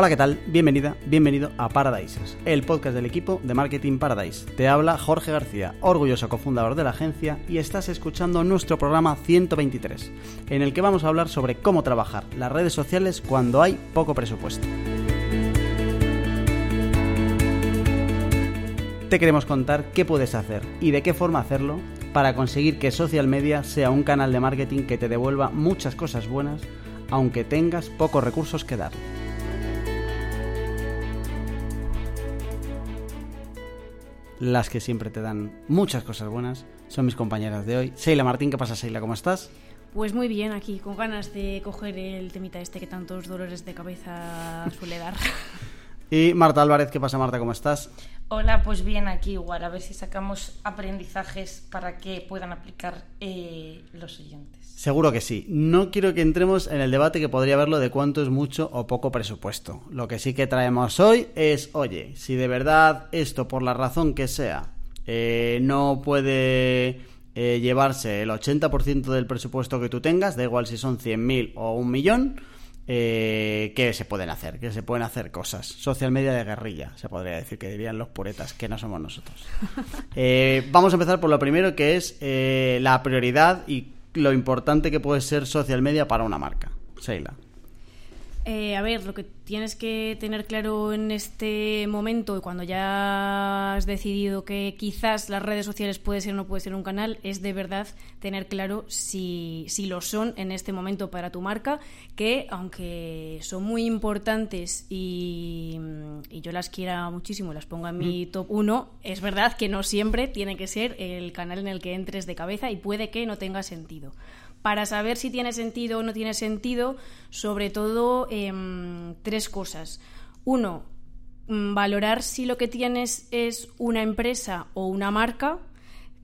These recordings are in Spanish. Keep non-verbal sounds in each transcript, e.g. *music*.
Hola, ¿qué tal? Bienvenida, bienvenido a Paradises, el podcast del equipo de Marketing Paradise. Te habla Jorge García, orgulloso cofundador de la agencia, y estás escuchando nuestro programa 123, en el que vamos a hablar sobre cómo trabajar las redes sociales cuando hay poco presupuesto. Te queremos contar qué puedes hacer y de qué forma hacerlo para conseguir que social media sea un canal de marketing que te devuelva muchas cosas buenas, aunque tengas pocos recursos que dar. Las que siempre te dan muchas cosas buenas, son mis compañeras de hoy. Seila Martín, ¿qué pasa, Seila? ¿Cómo estás? Pues muy bien, aquí, con ganas de coger el temita este que tantos dolores de cabeza suele dar. *laughs* y Marta Álvarez, ¿qué pasa, Marta? ¿Cómo estás? Hola, pues bien, aquí igual, a ver si sacamos aprendizajes para que puedan aplicar eh, los oyentes. Seguro que sí. No quiero que entremos en el debate que podría haberlo de cuánto es mucho o poco presupuesto. Lo que sí que traemos hoy es, oye, si de verdad esto, por la razón que sea, eh, no puede eh, llevarse el 80% del presupuesto que tú tengas, da igual si son 100.000 o un millón, eh, ¿qué se pueden hacer? Que se pueden hacer cosas. Social media de guerrilla, se podría decir, que dirían los puretas, que no somos nosotros. *laughs* vamos a empezar por lo primero, que es la prioridad y lo importante que puede ser social media para una marca. Sheila. Eh, a ver, lo que tienes que tener claro en este momento y cuando ya has decidido que quizás las redes sociales puede ser o no puede ser un canal, es de verdad tener claro si, si lo son en este momento para tu marca, que aunque son muy importantes y, y yo las quiera muchísimo, las pongo en mi top 1, es verdad que no siempre tiene que ser el canal en el que entres de cabeza y puede que no tenga sentido para saber si tiene sentido o no tiene sentido, sobre todo em, tres cosas. Uno, mm, valorar si lo que tienes es una empresa o una marca,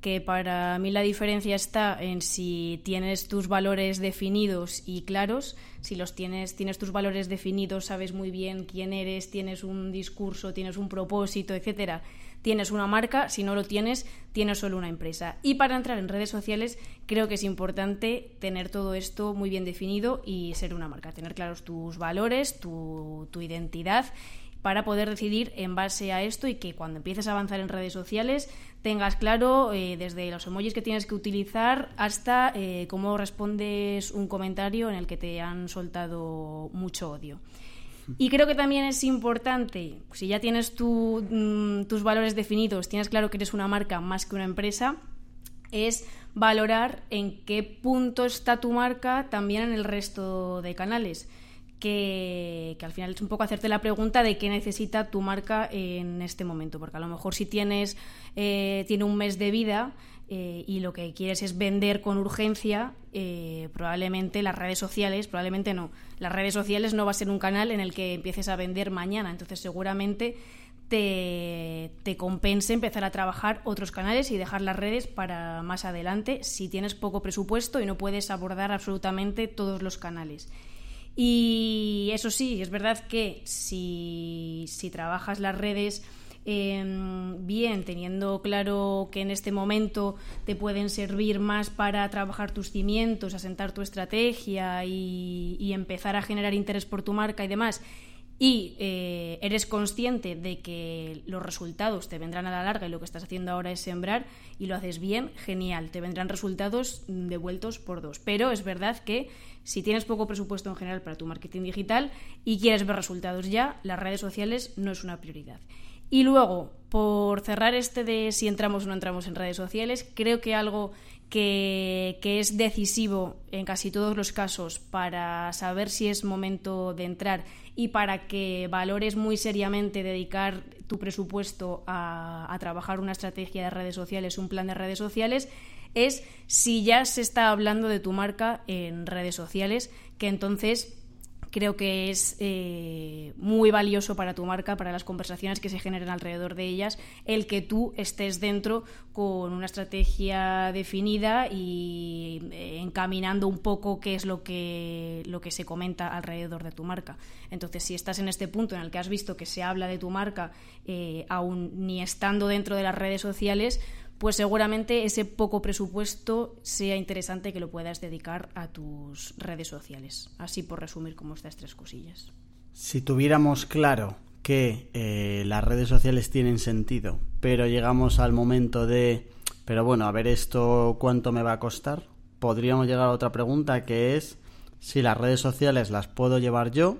que para mí la diferencia está en si tienes tus valores definidos y claros, si los tienes, tienes tus valores definidos, sabes muy bien quién eres, tienes un discurso, tienes un propósito, etcétera tienes una marca, si no lo tienes, tienes solo una empresa. Y para entrar en redes sociales creo que es importante tener todo esto muy bien definido y ser una marca, tener claros tus valores, tu, identidad para poder decidir en base a esto y que cuando empieces a avanzar en redes sociales tengas claro eh, desde los emojis que tienes que utilizar hasta eh, cómo respondes un comentario en el que te han soltado mucho odio. Y creo que también es importante, si ya tienes mm, tus valores definidos, tienes claro que eres una marca más que una empresa, es valorar en qué punto está tu marca también en el resto de canales. Que, al final es un poco hacerte la pregunta de qué necesita tu marca en este momento, porque a lo mejor si tienes eh, tiene un mes de vida, eh, y lo que quieres es vender con urgencia, eh, probablemente las redes sociales, probablemente no, las redes sociales no va a ser un canal en el que empieces a vender mañana, entonces seguramente te, te, compense empezar a trabajar otros canales y dejar las redes para más adelante si tienes poco presupuesto y no puedes abordar absolutamente todos los canales. Y eso sí, es verdad que si, si trabajas las redes Em, bien, teniendo claro que en este momento te pueden servir más para trabajar tus cimientos, asentar tu estrategia y, empezar a generar interés por tu marca y demás, y eh, eres consciente de que los resultados te vendrán a la larga y lo que estás haciendo ahora es sembrar y lo haces bien, genial, te vendrán resultados devueltos por dos. Pero es verdad que si tienes poco presupuesto en general para tu marketing digital y quieres ver resultados ya, las redes sociales no es una prioridad. Y luego, por cerrar este de si entramos o no entramos en redes sociales, creo que algo que, es decisivo en casi todos los casos para saber si es momento de entrar y para que valores muy seriamente dedicar tu presupuesto a, a trabajar una estrategia de redes sociales, un plan de redes sociales, es si ya se está hablando de tu marca en redes sociales, que entonces creo que es eh, muy valioso para tu marca, para las conversaciones que se generen alrededor de ellas, el que tú estés dentro con una estrategia definida y eh, encaminando un poco qué es lo que, lo que se comenta alrededor de tu marca. Entonces, si estás en este punto en el que has visto que se habla de tu marca, eh, aún ni estando dentro de las redes sociales, pues seguramente ese poco presupuesto sea interesante que lo puedas dedicar a tus redes sociales. Así por resumir como estas tres cosillas. Si tuviéramos claro que eh, las redes sociales tienen sentido, pero llegamos al momento de, pero bueno, a ver esto cuánto me va a costar, podríamos llegar a otra pregunta que es si las redes sociales las puedo llevar yo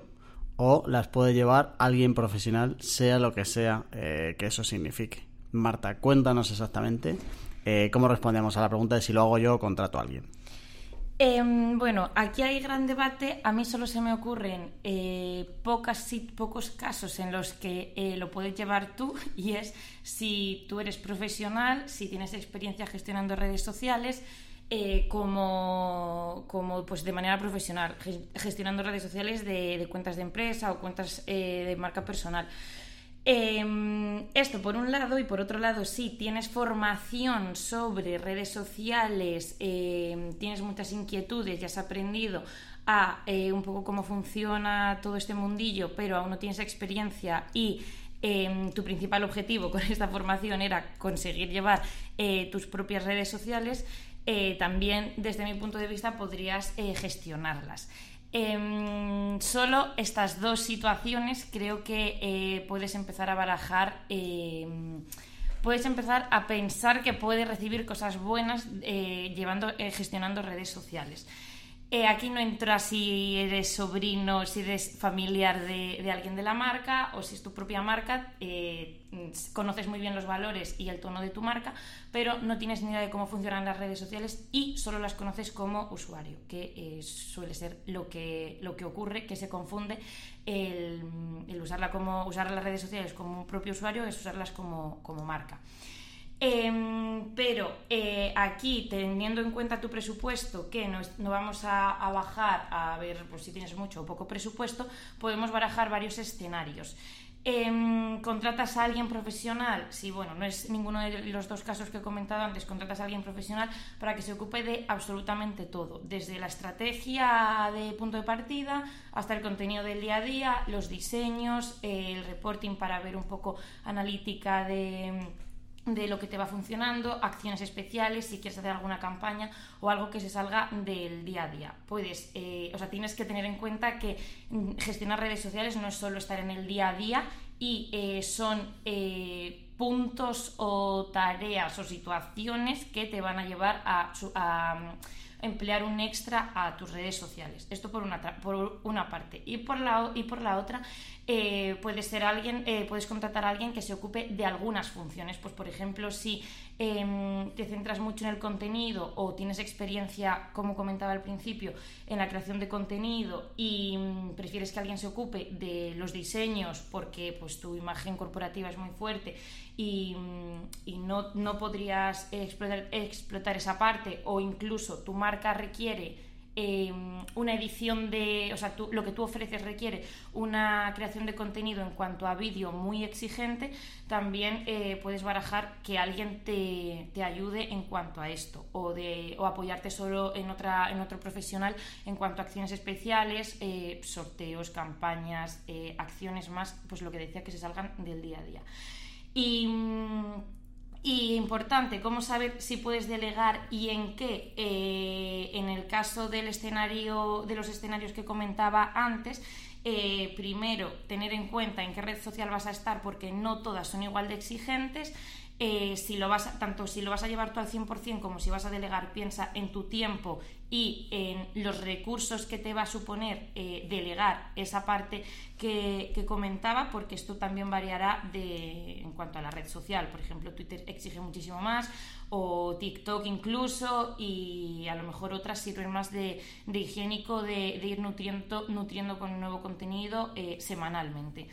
o las puede llevar alguien profesional, sea lo que sea eh, que eso signifique. Marta, cuéntanos exactamente eh, cómo respondemos a la pregunta de si lo hago yo o contrato a alguien. Em, bueno, aquí hay gran debate. A mí solo se me ocurren eh, pocos casos en los que eh, lo puedes llevar tú *laughs* y es si tú eres profesional, si tienes experiencia gestionando redes sociales, eh, como, como, pues de manera profesional, gestionando redes sociales de, cuentas de empresa o cuentas de marca personal. Em, esto por un lado y por otro lado, si tienes formación sobre redes sociales, em, tienes muchas inquietudes, ya has aprendido a eh, un poco cómo funciona todo este mundillo, pero aún no tienes experiencia y em, tu principal objetivo con *laughs* esta formación era conseguir llevar eh, tus propias redes sociales, eh, también desde mi punto de vista podrías gestionarlas. Eh, solo estas dos situaciones creo que eh, puedes empezar a barajar, em, puedes empezar a pensar que puedes recibir cosas buenas eh, llevando, eh, gestionando redes sociales. Eh, aquí no entra si eres sobrino, si eres familiar de, alguien de la marca o si es tu propia marca, eh, conoces muy bien los valores y el tono de tu marca, pero no tienes ni idea de cómo funcionan las redes sociales y solo las conoces como usuario, que eh, suele ser lo que, lo que ocurre, que se confunde el, el usarla como, usar las redes sociales como un propio usuario es usarlas como, como marca. Eh, pero eh, aquí, teniendo en cuenta tu presupuesto, que no, vamos a, bajar a ver pues, si tienes mucho o poco presupuesto, podemos barajar varios escenarios. Eh, ¿Contratas a alguien profesional? Sí, bueno, no es ninguno de los dos casos que he comentado antes. Contratas a alguien profesional para que se ocupe de absolutamente todo, desde la estrategia de punto de partida hasta el contenido del día a día, los diseños, el reporting para ver un poco analítica de de lo que te va funcionando, acciones especiales, si quieres hacer alguna campaña o algo que se salga del día a día. Puedes, eh, o sea, tienes que tener en cuenta que mm, gestionar redes sociales no es solo estar en el día a día y eh, son eh, puntos o tareas o situaciones que te van a llevar a, a emplear un extra a tus redes sociales. Esto por una, por una parte. Y por la, y por la otra, eh, puede ser alguien, eh, puedes contratar a alguien que se ocupe de algunas funciones. Pues, por ejemplo, si eh, te centras mucho en el contenido o tienes experiencia, como comentaba al principio, en la creación de contenido y mm, prefieres que alguien se ocupe de los diseños porque pues, tu imagen corporativa es muy fuerte y, mm, no, no, podrías explotar esa parte o incluso tu marca requiere eh, una edición de, o sea, tú, lo que tú ofreces requiere una creación de contenido en cuanto a vídeo muy exigente, también eh, puedes barajar que alguien te, te, ayude en cuanto a esto o, de, o apoyarte solo en, otra, en otro profesional en cuanto a acciones especiales, eh, sorteos, campañas, acciones más, pues lo que decía que se salgan del día a día. Y mm, y importante, cómo saber si puedes delegar y en qué. Eh, en el caso del escenario, de los escenarios que comentaba antes, eh, primero tener en cuenta en qué red social vas a estar, porque no todas son igual de exigentes. Eh, si lo vas a, tanto si lo vas a llevar tú al 100% como si vas a delegar, piensa en tu tiempo y en los recursos que te va a suponer eh, delegar esa parte que, comentaba, porque esto también variará de, en cuanto a la red social. Por ejemplo, Twitter exige muchísimo más, o TikTok incluso, y a lo mejor otras sirven más de, de higiénico, de, ir nutriendo, nutriendo con nuevo contenido eh, semanalmente.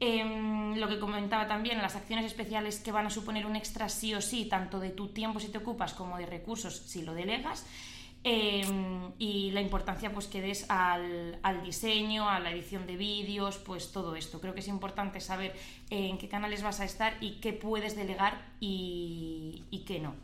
Eh, lo que comentaba también, las acciones especiales que van a suponer un extra sí o sí, tanto de tu tiempo si te ocupas como de recursos si lo delegas. Eh, y la importancia pues que des al, al, diseño, a la edición de vídeos, pues todo esto. Creo que es importante saber en qué canales vas a estar y qué puedes delegar y, qué no.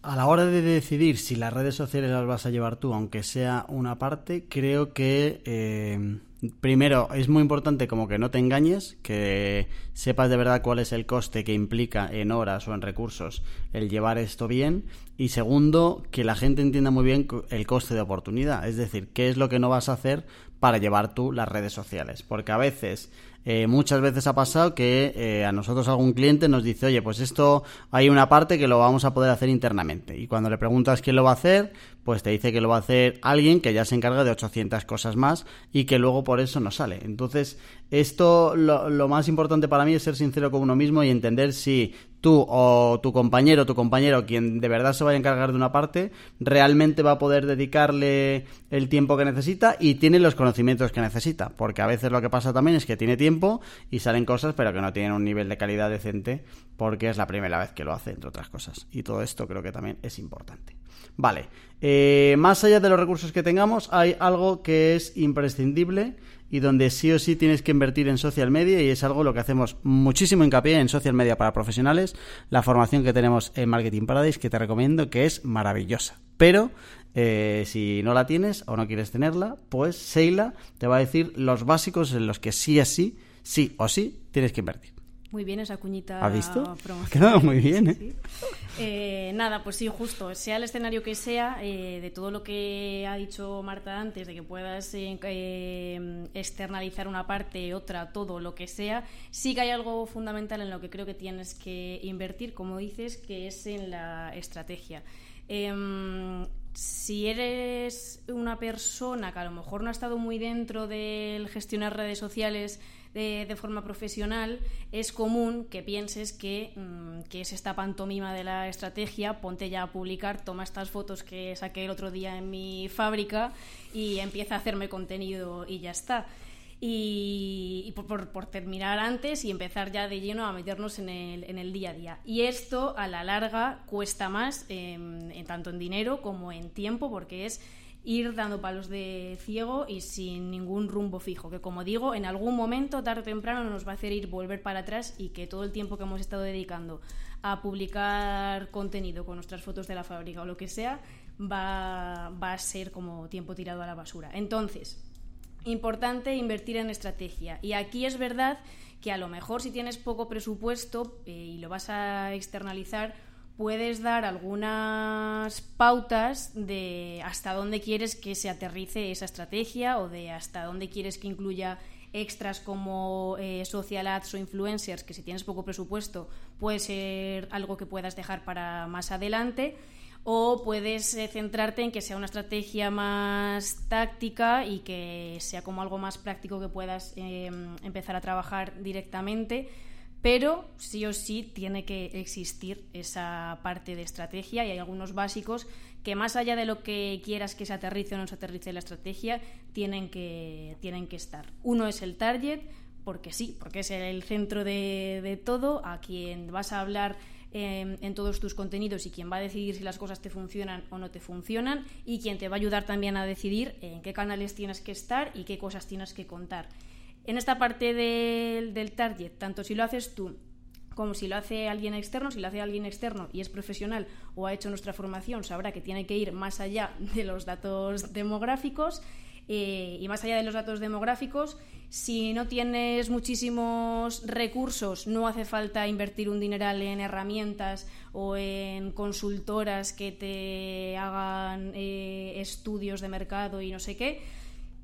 A la hora de decidir si las redes sociales las vas a llevar tú, aunque sea una parte, creo que eh, primero, es muy importante como que no te engañes, que sepas de verdad cuál es el coste que implica en horas o en recursos el llevar esto bien. Y segundo, que la gente entienda muy bien el coste de oportunidad, es decir, qué es lo que no vas a hacer para llevar tú las redes sociales. Porque a veces eh, muchas veces ha pasado que eh, a nosotros algún cliente nos dice, oye, pues esto hay una parte que lo vamos a poder hacer internamente. Y cuando le preguntas quién lo va a hacer, pues te dice que lo va a hacer alguien que ya se encarga de 800 cosas más y que luego por eso no sale. Entonces, esto lo, más importante para mí es ser sincero con uno mismo y entender si tú o tu compañero tu compañero, quien de verdad se vaya a encargar de una parte, realmente va a poder dedicarle el tiempo que necesita y tiene los conocimientos que necesita. Porque a veces lo que pasa también es que tiene tiempo y salen cosas pero que no tienen un nivel de calidad decente porque es la primera vez que lo hace, entre otras cosas. Y todo esto creo que también es importante. Vale, eh, más allá de los recursos que tengamos, hay algo que es imprescindible y donde sí o sí tienes que invertir en social media y es algo lo que hacemos muchísimo hincapié en social media para profesionales, la formación que tenemos en Marketing Paradise que te recomiendo que es maravillosa. Pero eh, si no la tienes o no quieres tenerla, pues Seila te va a decir los básicos en los que sí así, sí o sí tienes que invertir. Muy bien esa cuñita. ¿Has visto? Ha quedado muy bien, ¿eh? ¿eh? nada, pues sí, justo. Sea el escenario que sea, eh, de todo lo que ha dicho Marta antes, de que puedas eh, externalizar una parte, otra, todo, lo que sea, sí que hay algo fundamental en lo que creo que tienes que invertir, como dices, que es en la estrategia. Em, si eres una persona que a lo mejor no ha estado muy dentro del gestionar redes sociales, de, forma profesional, es común que pienses que, mm, que, es esta pantomima de la estrategia, ponte ya a publicar, toma estas fotos que saqué el otro día en mi fábrica y empieza a hacerme contenido y ya está. Y, por, por, terminar antes y empezar ya de lleno a meternos en el, en el día a día. Y esto a la larga cuesta más, en tanto en dinero como en tiempo, porque es ir dando palos de ciego y sin ningún rumbo fijo, que como digo, en algún momento, tarde o temprano, nos va a hacer ir volver para atrás y que todo el tiempo que hemos estado dedicando a publicar contenido con nuestras fotos de la fábrica o lo que sea, va, va a ser como tiempo tirado a la basura. Entonces, importante invertir en estrategia. Y aquí es verdad que a lo mejor si tienes poco presupuesto eh, y lo vas a externalizar, puedes dar algunas pautas de hasta dónde quieres que se aterrice esa estrategia o de hasta dónde quieres que incluya extras como eh, social ads o influencers, que si tienes poco presupuesto puede ser algo que puedas dejar para más adelante o puedes eh, centrarte en que sea una estrategia más táctica y que sea como algo más práctico que puedas em, empezar a trabajar directamente pero sí o sí tiene que existir esa parte de estrategia y hay algunos básicos que más allá de lo que quieras que se aterrice o no se aterrice la estrategia, tienen que, tienen que estar. Uno es el target, porque sí, porque es el centro de, todo, a quien vas a hablar em, en todos tus contenidos y quien va a decidir si las cosas te funcionan o no te funcionan y quien te va a ayudar también a decidir en qué canales tienes que estar y qué cosas tienes que contar. En esta parte del, target, tanto si lo haces tú como si lo hace alguien externo, si lo hace alguien externo y es profesional o ha hecho nuestra formación, sabrá que tiene que ir más allá *laughs* de los datos demográficos. Eh, y más allá de los datos demográficos, si no tienes muchísimos recursos, no hace falta invertir un dineral en herramientas o en consultoras que te hagan eh, estudios de mercado y no sé qué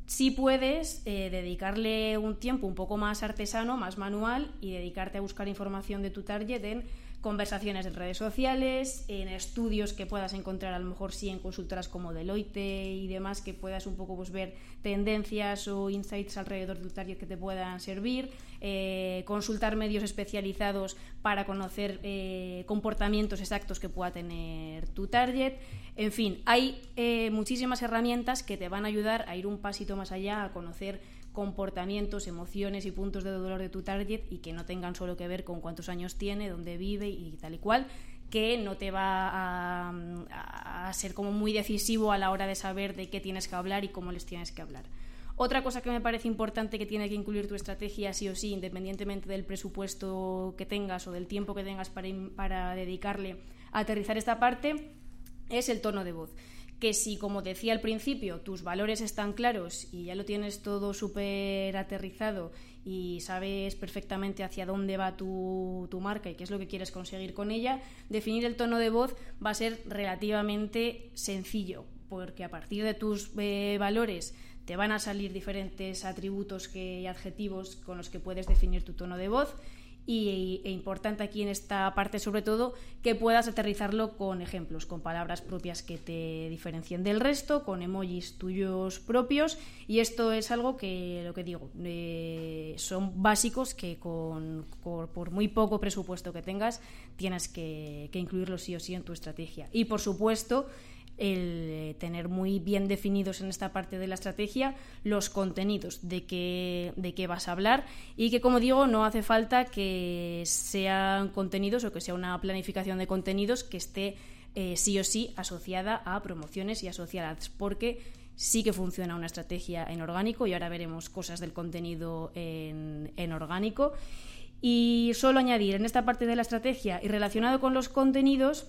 sí puedes eh, dedicarle un tiempo un poco más artesano, más manual y dedicarte a buscar información de tu target en conversaciones en redes sociales, en estudios que puedas encontrar a lo mejor sí en consultoras como Deloitte y demás, que puedas un poco pues, ver tendencias o insights alrededor de tu target que te puedan servir, eh, consultar medios especializados para conocer eh, comportamientos exactos que pueda tener tu target. En fin, hay eh, muchísimas herramientas que te van a ayudar a ir un pasito más allá, a conocer comportamientos, emociones y puntos de dolor de tu target y que no tengan solo que ver con cuántos años tiene, dónde vive y tal y cual, que no te va a, ser como muy decisivo a la hora de saber de qué tienes que hablar y cómo les tienes que hablar. Otra cosa que me parece importante que tiene que incluir tu estrategia sí o sí, independientemente del presupuesto que tengas o del tiempo que tengas para, para dedicarle a aterrizar esta parte, es el tono de voz que si, como decía al principio, tus valores están claros y ya lo tienes todo súper aterrizado y sabes perfectamente hacia dónde va tu, tu, marca y qué es lo que quieres conseguir con ella, definir el tono de voz va a ser relativamente sencillo, porque a partir de tus eh, valores te van a salir diferentes atributos y adjetivos con los que puedes definir tu tono de voz y, e importante aquí en esta parte sobre todo que puedas aterrizarlo con ejemplos, con palabras propias que te diferencien del resto, con emojis tuyos propios y esto es algo que, lo que digo, eh, son básicos que con, por, muy poco presupuesto que tengas tienes que, que incluirlo sí o sí en tu estrategia. Y por supuesto, el eh, tener muy bien definidos en esta parte de la estrategia los contenidos de qué, de qué vas a hablar y que, como digo, no hace falta que sean contenidos o que sea una planificación de contenidos que esté eh, sí o sí asociada a promociones y asociadas, porque sí que funciona una estrategia en orgánico y ahora veremos cosas del contenido en, en orgánico. Y solo añadir en esta parte de la estrategia y relacionado con los contenidos,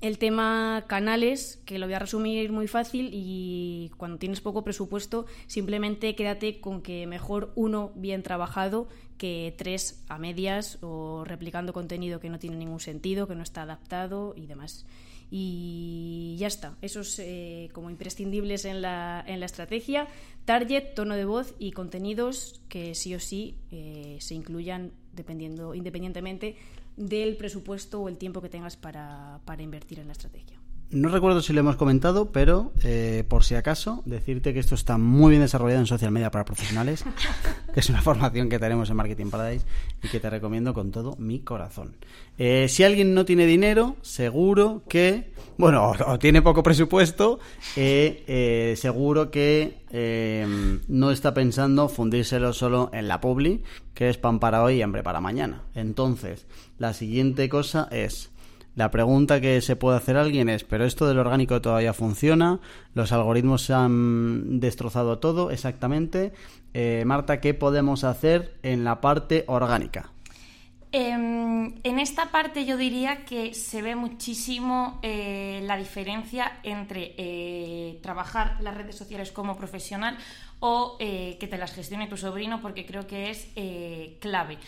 el tema canales, que lo voy a resumir muy fácil y cuando tienes poco presupuesto, simplemente quédate con que mejor uno bien trabajado que tres a medias o replicando contenido que no tiene ningún sentido, que no está adaptado y demás. Y ya está, esos eh, como imprescindibles en la, en la estrategia, target, tono de voz y contenidos que sí o sí eh, se incluyan dependiendo, independientemente del presupuesto o el tiempo que tengas para, para invertir en la estrategia. No recuerdo si lo hemos comentado, pero eh, por si acaso, decirte que esto está muy bien desarrollado en social media para profesionales, *laughs* que es una formación que tenemos en Marketing Paradise y que te recomiendo con todo mi corazón. Eh, si alguien no tiene dinero, seguro que, bueno, o, tiene poco presupuesto, eh, seguro que no está pensando fundírselo solo en la publi, que es pan para hoy y hambre para mañana. Entonces, la siguiente cosa es la pregunta que se puede hacer alguien es, ¿pero esto del orgánico todavía funciona? ¿Los algoritmos se han destrozado todo exactamente? Eh, Marta, ¿qué podemos hacer en la parte orgánica? Em, en esta parte yo diría que se ve muchísimo eh, la diferencia entre eh, trabajar las redes sociales como profesional o que te las gestione tu sobrino porque creo que es clave.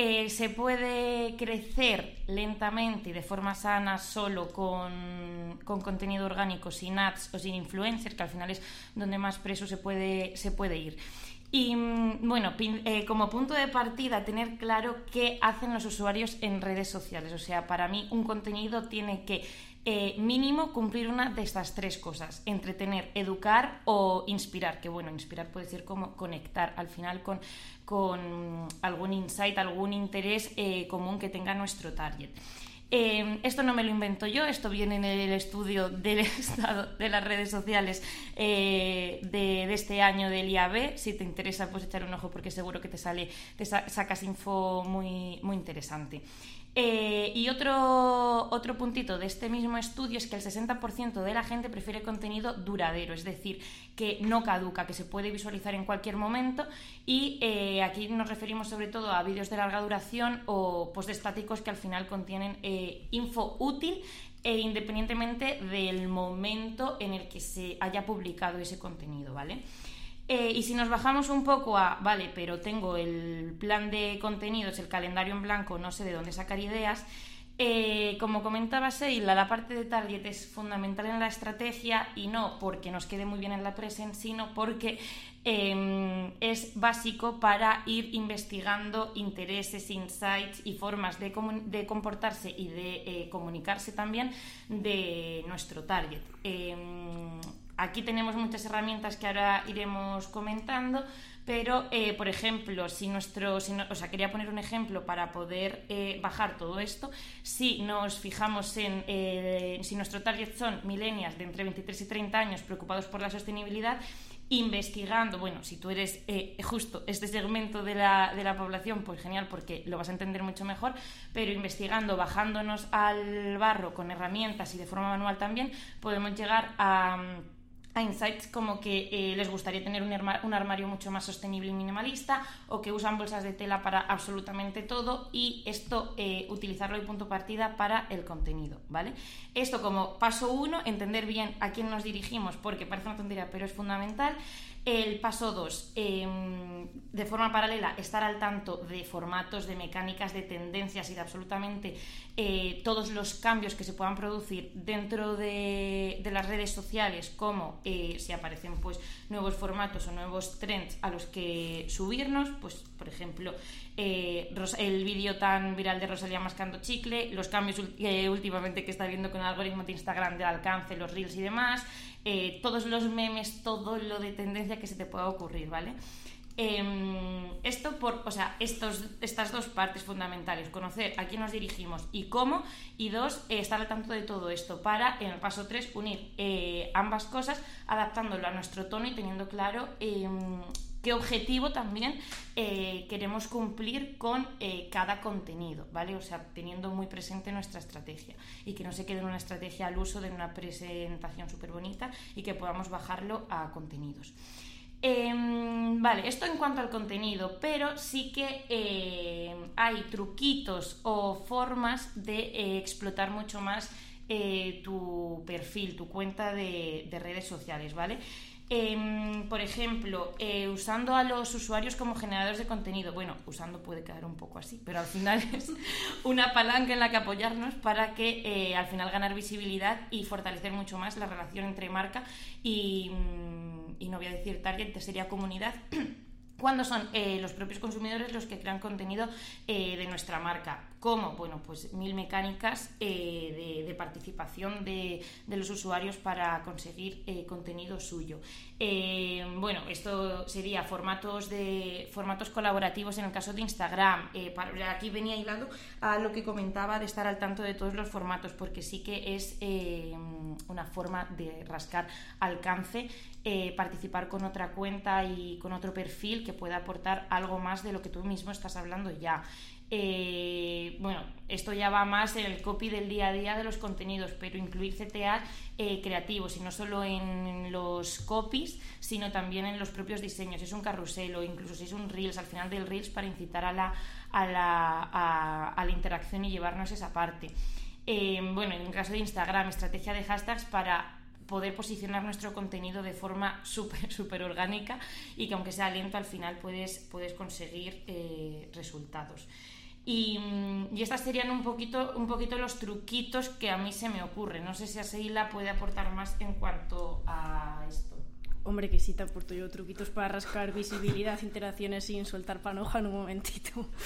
Eh, se puede crecer lentamente y de forma sana solo con, contenido orgánico, sin ads o sin influencers, que al final es donde más preso se puede, se puede ir. Y mm, bueno, eh, como punto de partida, tener claro qué hacen los usuarios en redes sociales. O sea, para mí un contenido tiene que eh, mínimo cumplir una de estas tres cosas, entretener, educar o inspirar, que bueno, inspirar puede ser como conectar al final con, con algún insight, algún interés eh, común que tenga nuestro target. Eh, esto no me lo invento yo, esto viene en el estudio del *laughs* estado de las redes sociales de, de, este año del IAB. Si te interesa, pues echar un ojo porque seguro que te sale, te sacas info muy, muy interesante. Eh, y otro, otro puntito de este mismo estudio es que el 60% de la gente prefiere contenido duradero, es decir, que no caduca, que se puede visualizar en cualquier momento. Y eh, aquí nos referimos sobre todo a vídeos de larga duración o post estáticos que al final contienen eh, info útil e independientemente del momento en el que se haya publicado ese contenido, ¿vale? Eh, y si nos bajamos un poco a, vale, pero tengo el plan de contenidos, el calendario en blanco, no sé de dónde sacar ideas, eh, como comentaba Seila, la parte de target es fundamental en la estrategia y no porque nos quede muy bien en la present, sino porque em, es básico para ir investigando intereses, insights y formas de, comportarse y de eh, comunicarse también de nuestro target. Aquí tenemos muchas herramientas que ahora iremos comentando, pero, eh, por ejemplo, si nuestro, o sea, quería poner un ejemplo para poder eh, bajar todo esto. Si nos fijamos en eh, si nuestro target son millennials de entre 23 y 30 años preocupados por la sostenibilidad, investigando, bueno, si tú eres justo este segmento de la, de la, población, pues genial, porque lo vas a entender mucho mejor, pero investigando, bajándonos al barro con herramientas y de forma manual también, podemos llegar a a insights como que eh, les gustaría tener un, armario mucho más sostenible y minimalista o que usan bolsas de tela para absolutamente todo y esto eh, utilizarlo de punto partida para el contenido, ¿vale? Esto como paso uno, entender bien a quién nos dirigimos porque parece una tontería pero es fundamental. El paso 2, em, de forma paralela, estar al tanto de formatos, de mecánicas, de tendencias y de absolutamente eh, todos los cambios que se puedan producir dentro de, las redes sociales, como eh, si aparecen pues, nuevos formatos o nuevos trends a los que subirnos, pues por ejemplo, eh, el vídeo tan viral de Rosalía mascando chicle, los cambios últimamente que está viendo con el algoritmo de Instagram de alcance, los reels y demás, eh, todos los memes, todo lo de tendencia que se te pueda ocurrir, ¿vale? Em, esto por, o sea, estos, estas dos partes fundamentales, conocer a quién nos dirigimos y cómo, y dos, eh, estar al tanto de todo esto para, en el paso tres, unir eh, ambas cosas, adaptándolo a nuestro tono y teniendo claro em, objetivo también eh, queremos cumplir con eh, cada contenido, ¿vale? O sea, teniendo muy presente nuestra estrategia y que no se quede en una estrategia al uso de una presentación súper bonita y que podamos bajarlo a contenidos. Em, vale, esto en cuanto al contenido, pero sí que eh, hay truquitos o formas de explotar mucho más tu perfil, tu cuenta de redes sociales, ¿vale? Em, por ejemplo, eh, usando a los usuarios como generadores de contenido. Bueno, usando puede quedar un poco así, pero al final *laughs* es una palanca en la que apoyarnos para que eh, al final ganar visibilidad y fortalecer mucho más la relación entre marca y, mm, y no voy a decir target, sería comunidad. *clears throat* cuando son eh, los propios consumidores los que crean contenido de nuestra marca. ¿Cómo? Bueno, pues mil mecánicas eh, de, participación de, los usuarios para conseguir eh, contenido suyo. Eh, bueno, esto sería formatos de formatos colaborativos en el caso de Instagram. aquí venía hilado a lo que comentaba de estar al tanto de todos los formatos, porque sí que es una forma de rascar alcance, participar con otra cuenta y con otro perfil que pueda aportar algo más de lo que tú mismo estás hablando ya. Eh, bueno, esto ya va más en el copy del día a día de los contenidos, pero incluir CTA eh, creativos y no solo en los copies, sino también en los propios diseños. Es un carrusel o incluso si es un Reels, al final del Reels para incitar a la, a la, a, la interacción y llevarnos esa parte. Eh, bueno, en el caso de Instagram, estrategia de hashtags para poder posicionar nuestro contenido de forma *laughs* súper, súper orgánica y que aunque sea lento, al final puedes, puedes conseguir resultados. Y, y estas serían un poquito, un poquito los truquitos que a mí se me ocurren. No sé si a Seila puede aportar más en cuanto a esto. Hombre, que sí te aporto yo truquitos para rascar visibilidad, interacciones sin soltar panoja en un momentito. *laughs*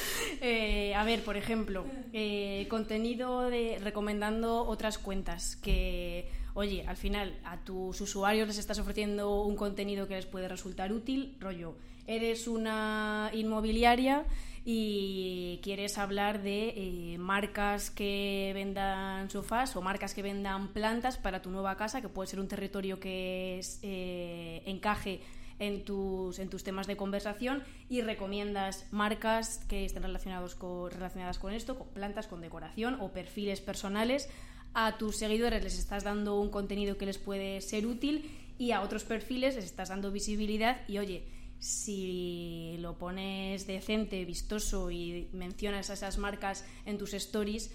Eh, a ver, por ejemplo, eh, contenido de recomendando otras cuentas que, oye, al final a tus usuarios les estás ofreciendo un contenido que les puede resultar útil, rollo, eres una inmobiliaria y quieres hablar de eh, marcas que vendan sofás o marcas que vendan plantas para tu nueva casa, que puede ser un territorio que eh, encaje en tus, en tus temas de conversación y recomiendas marcas que estén relacionados con, relacionadas con esto, con plantas, con decoración o perfiles personales. A tus seguidores les estás dando un contenido que les puede ser útil y a otros perfiles les estás dando visibilidad y oye, si lo pones decente, vistoso y mencionas a esas marcas en tus stories,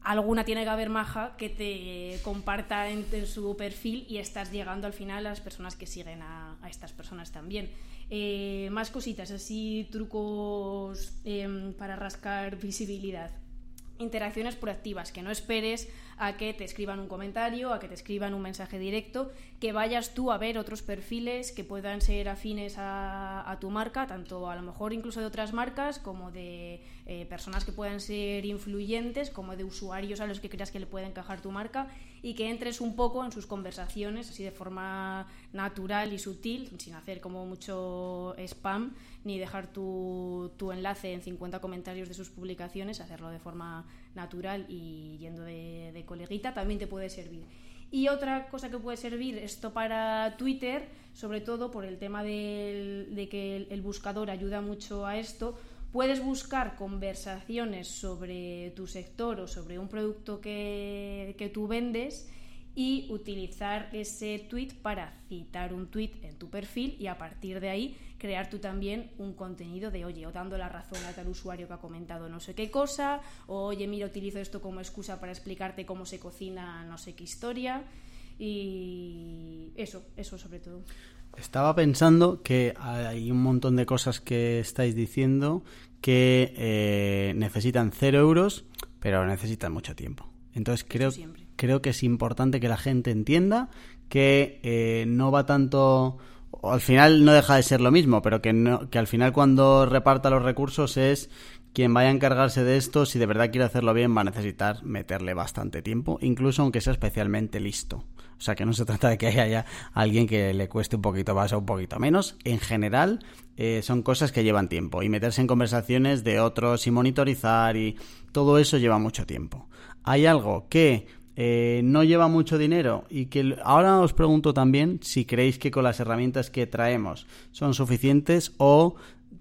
alguna tiene que haber maja que te comparta en, su perfil y estás llegando al final a las personas que siguen a, estas personas también. Eh, más cositas, así trucos em, para rascar *laughs* visibilidad. Interacciones proactivas, que no esperes a que te escriban un comentario, a que te escriban un mensaje directo, que vayas tú a ver otros perfiles que puedan ser afines a, tu marca, tanto a lo mejor incluso de otras marcas, como de eh, personas que puedan ser influyentes, como de usuarios a los que creas que le puede encajar tu marca, y que entres un poco en sus conversaciones, así de forma natural y sutil, sin hacer como mucho spam, ni dejar tu, tu enlace en 50 comentarios de sus publicaciones, hacerlo de forma natural y yendo de, coleguita, también te puede servir. Y otra cosa que puede servir, esto para Twitter, sobre todo por el tema de que el, buscador ayuda mucho a esto, puedes buscar conversaciones sobre tu sector o sobre un producto que, que tú vendes y utilizar ese tweet para citar un tweet en tu perfil y a partir de ahí crear tú también un contenido de, oye, o dando la razón a tal usuario que ha comentado no sé qué cosa, o oye, mira, utilizo esto como excusa para explicarte cómo se cocina no sé qué historia y eso, eso sobre todo. Estaba pensando que hay un montón de cosas que estáis diciendo que eh, necesitan cero euros, pero necesitan mucho tiempo. Entonces creo, creo que es importante que la gente entienda que eh, no va tanto al final no deja de ser lo mismo, pero que, no, que al final cuando reparta los recursos es quien vaya a encargarse de esto, si de verdad quiere hacerlo bien, va a necesitar meterle bastante tiempo, incluso aunque sea especialmente listo. O sea, que no se *laughs* trata de que haya alguien que le cueste un poquito más o un poquito menos. En general, eh, son cosas que llevan tiempo. Y meterse en conversaciones de otros y monitorizar y todo eso lleva mucho tiempo. Hay algo que eh, no lleva mucho dinero y que ahora os pregunto también si creéis que con las herramientas que traemos son suficientes o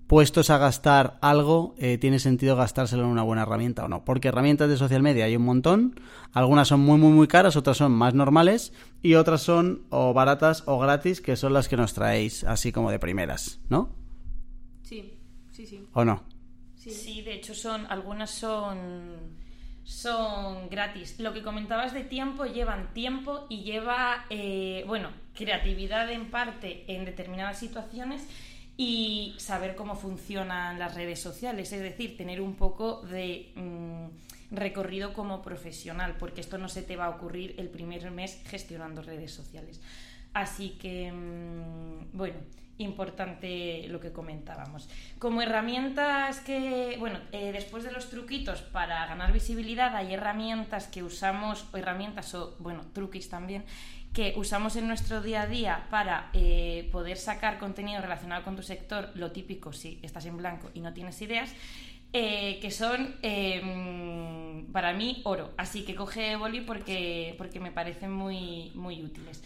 puestos a gastar algo, eh, tiene sentido gastárselo en una buena herramienta o no. Porque herramientas de social media hay un montón, algunas son muy, muy, muy caras, otras son más normales y otras son o baratas o gratis, que son las que nos traéis así como de primeras, ¿no? Sí, sí, sí. ¿O no? Sí, sí de hecho son, algunas son son gratis. Lo que comentabas de tiempo, llevan tiempo y lleva, eh, bueno, creatividad en parte en determinadas situaciones y saber cómo funcionan las redes sociales, es decir, tener un poco de mm, recorrido como profesional, porque esto no se te va a ocurrir el primer mes gestionando redes sociales. Así que, mm, bueno, importante lo que comentábamos. Como herramientas que, bueno, eh, después de los truquitos para ganar visibilidad, hay herramientas que usamos, o herramientas o, bueno, truquis también, que usamos en nuestro día a día para eh, poder sacar contenido relacionado con tu sector, lo típico si estás en blanco y no tienes ideas, eh, que son em, para mí oro. Así que coge boli porque, porque me parecen muy, muy útiles.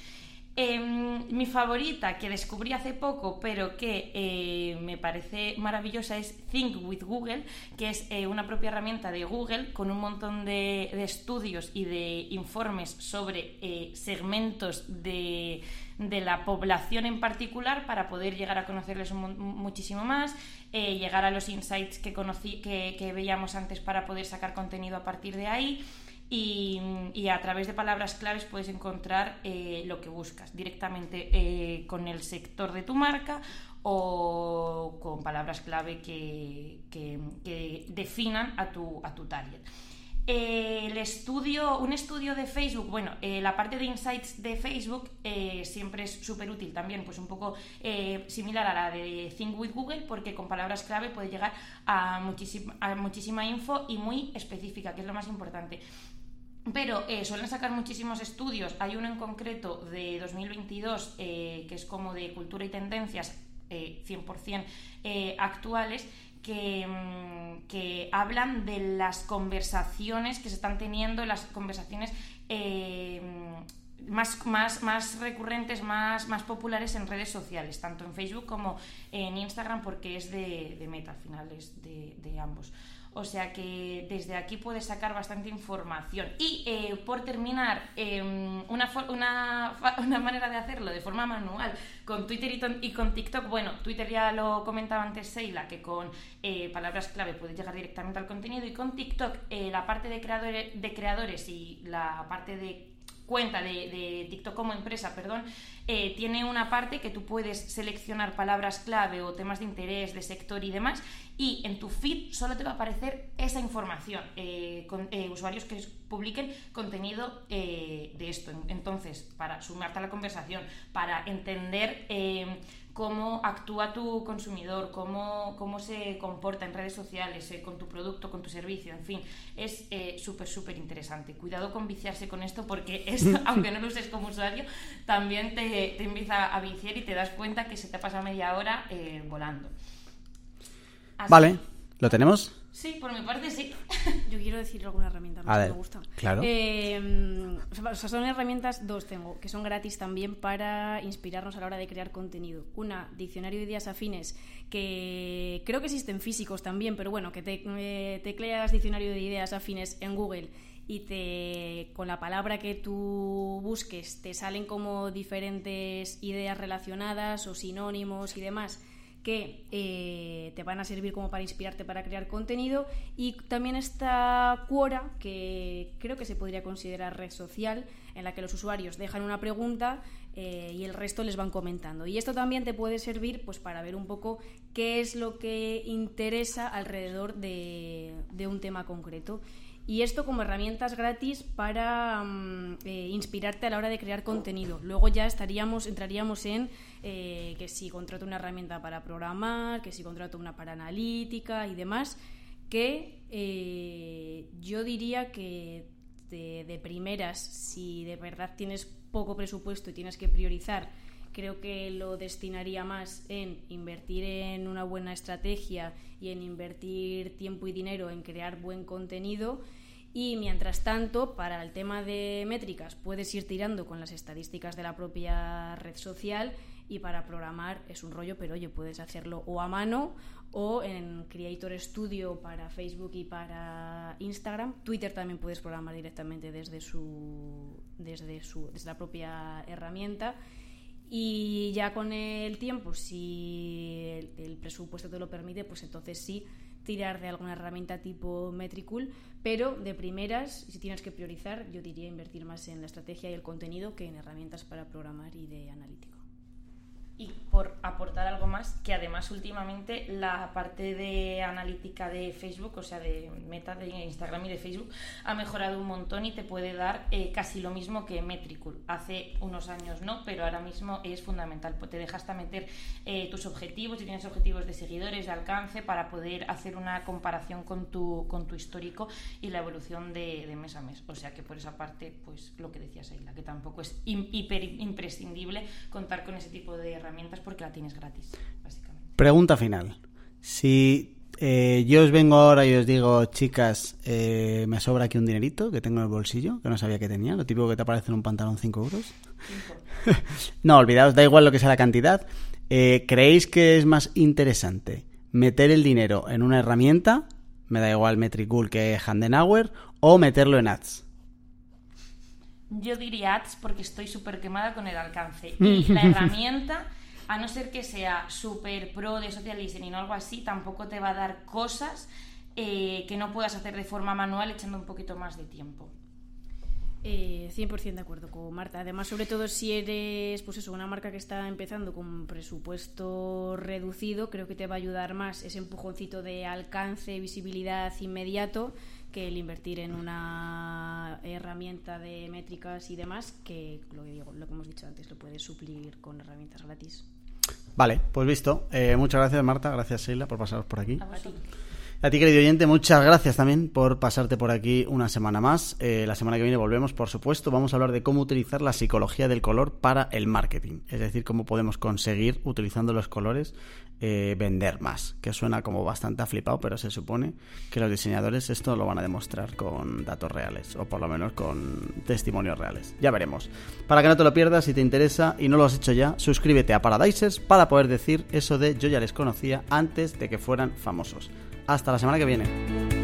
Em, mi favorita que descubrí hace poco, pero que eh, me parece maravillosa, es Think with Google, que es eh, una propia herramienta de Google con un montón de, estudios y de informes sobre eh, segmentos de, la población en particular para poder llegar a conocerles muchísimo más, llegar a los insights que, conocí, que veíamos antes para poder sacar contenido a partir de ahí. Y, a través de palabras claves puedes encontrar eh, lo que buscas directamente eh, con el sector de tu marca o con palabras clave que, definan a tu, a tu target. Eh, el estudio, un estudio de Facebook, bueno, la parte de insights de Facebook siempre es súper útil también, pues un poco similar a la de Think with Google, porque con palabras clave puede llegar a, a muchísima info y muy específica, que es lo más importante. Pero eh, suelen sacar muchísimos estudios. Hay uno en concreto de 2022 eh, que es como de cultura y tendencias 100% eh, actuales que, mm, que, hablan de las conversaciones que se están teniendo, las conversaciones más, más, más, recurrentes, más, más populares en redes sociales, tanto en Facebook como en Instagram, porque es de, de Meta, al final es de, de ambos. O sea que desde aquí puedes sacar bastante información. Y eh, por terminar, em, una, una, *laughs* una, manera de hacerlo de forma manual con Twitter y, con TikTok, bueno, Twitter ya lo comentaba antes Seila, que con eh, palabras clave puedes llegar directamente al contenido y con TikTok eh, la parte de creadores, de creadores y la parte de cuenta de, TikTok como empresa, perdón, eh, tiene una parte que tú puedes seleccionar palabras clave o temas de interés, de sector y demás, y en tu feed solo te va a aparecer esa información, eh, con eh, usuarios que publiquen contenido de esto. Entonces, para sumarte a la conversación, para entender cómo actúa tu consumidor, cómo, cómo se comporta en redes sociales, eh, con tu producto, con tu servicio, en fin, es eh, súper, súper interesante. Cuidado con viciarse con esto porque *laughs* esto, *laughs* aunque no lo uses como usuario, también te, te, empieza a viciar y te das cuenta que se te pasa media hora eh, volando. vale, ¿lo tenemos? Sí, por mi parte sí. Quiero decir alguna herramienta más que me gusta. Claro. Eh, son herramientas, dos tengo, que son gratis también para inspirarnos a la hora de crear contenido. Una, diccionario de ideas afines, que creo que existen físicos también, pero bueno, que te, eh, tecleas diccionario de ideas afines en Google y te con la palabra que tú busques te salen como diferentes ideas relacionadas o sinónimos y demás que eh, te van a servir como para inspirarte para crear contenido y también está Quora que creo que se podría considerar red social en la que los usuarios dejan una pregunta eh, y el resto les van comentando. Y esto también te puede servir pues, para ver un poco qué es lo que interesa alrededor de, un tema concreto. Y esto como herramientas gratis para mm, eh, inspirarte a la hora de crear contenido. Luego ya estaríamos, entraríamos en eh, que si contrato una herramienta para programar, que si contrato una para analítica y demás, que yo diría que de, primeras, si de verdad tienes poco presupuesto y tienes que priorizar, creo que lo destinaría más en invertir en una buena estrategia y en invertir tiempo y dinero en crear buen contenido. Y mientras tanto, para el tema de métricas, puedes ir tirando con las estadísticas de la propia red social y para programar es un rollo, pero oye, puedes hacerlo o a mano o en Creator Studio para Facebook y para Instagram. Twitter también puedes programar directamente desde su desde su desde la propia herramienta. Y ya con el tiempo, si el, presupuesto te lo permite, pues entonces sí tirar de alguna herramienta tipo Metricool, pero de primeras, si tienes que priorizar, yo diría invertir más en la estrategia y el contenido que en herramientas para programar y de analítico y por aportar algo más, que además últimamente la parte de analítica de Facebook, o sea, de meta de Instagram y de Facebook, ha mejorado un montón y te puede dar eh, casi lo mismo que Metricool. Hace unos años no, pero ahora mismo es fundamental. Pues te deja hasta meter eh, tus objetivos, si tienes objetivos de seguidores, de alcance, para poder hacer una comparación con tu, con tu histórico y la evolución de, de mes a mes. O sea que por esa parte, pues lo que decías, Ayla, que tampoco es hiper imprescindible contar con ese tipo de herramientas herramientas porque la tienes gratis, básicamente. Pregunta final. Si eh, yo os vengo ahora y os digo, chicas, eh, me sobra aquí un dinerito que tengo en el bolsillo, que no sabía que tenía, lo típico que te aparece en un pantalón 5 euros. *laughs* no, olvidaos, da igual lo que sea la cantidad. Eh, ¿Creéis que es más interesante meter el dinero en una herramienta, me da igual Metricool que Handenauer, o meterlo en ads? Yo diría ads porque estoy súper quemada con el alcance. *laughs* Y la herramienta a no ser que sea súper pro de social listening o algo así, tampoco te va a dar cosas eh, que no puedas hacer de forma manual echando un poquito más de tiempo. Eh, 100% de acuerdo con Marta. Además, sobre todo si eres pues eso, una marca que está empezando con presupuesto reducido, creo que te va a ayudar más ese empujoncito de alcance, visibilidad inmediato que el invertir en una herramienta de métricas y demás, que lo que, digo, lo que hemos dicho antes, lo puedes suplir con herramientas gratis. Vale, pues visto. Eh, muchas gracias, Marta. Gracias, Sheila, por pasaros por aquí. A ti, querido oyente, muchas gracias también por pasarte por aquí una semana más. Eh, la semana que viene volvemos, por supuesto. Vamos a hablar de cómo utilizar la psicología del color para el marketing. Es decir, cómo podemos conseguir, utilizando los colores, eh, vender más. Que suena como bastante flipado, pero se supone que los diseñadores esto lo van a demostrar con datos reales, o por lo menos con testimonios reales. Ya veremos. Para que no te lo pierdas, si te interesa y no lo has hecho ya, suscríbete a Paradisers para poder decir eso de yo ya les conocía antes de que fueran famosos. Hasta la semana que viene.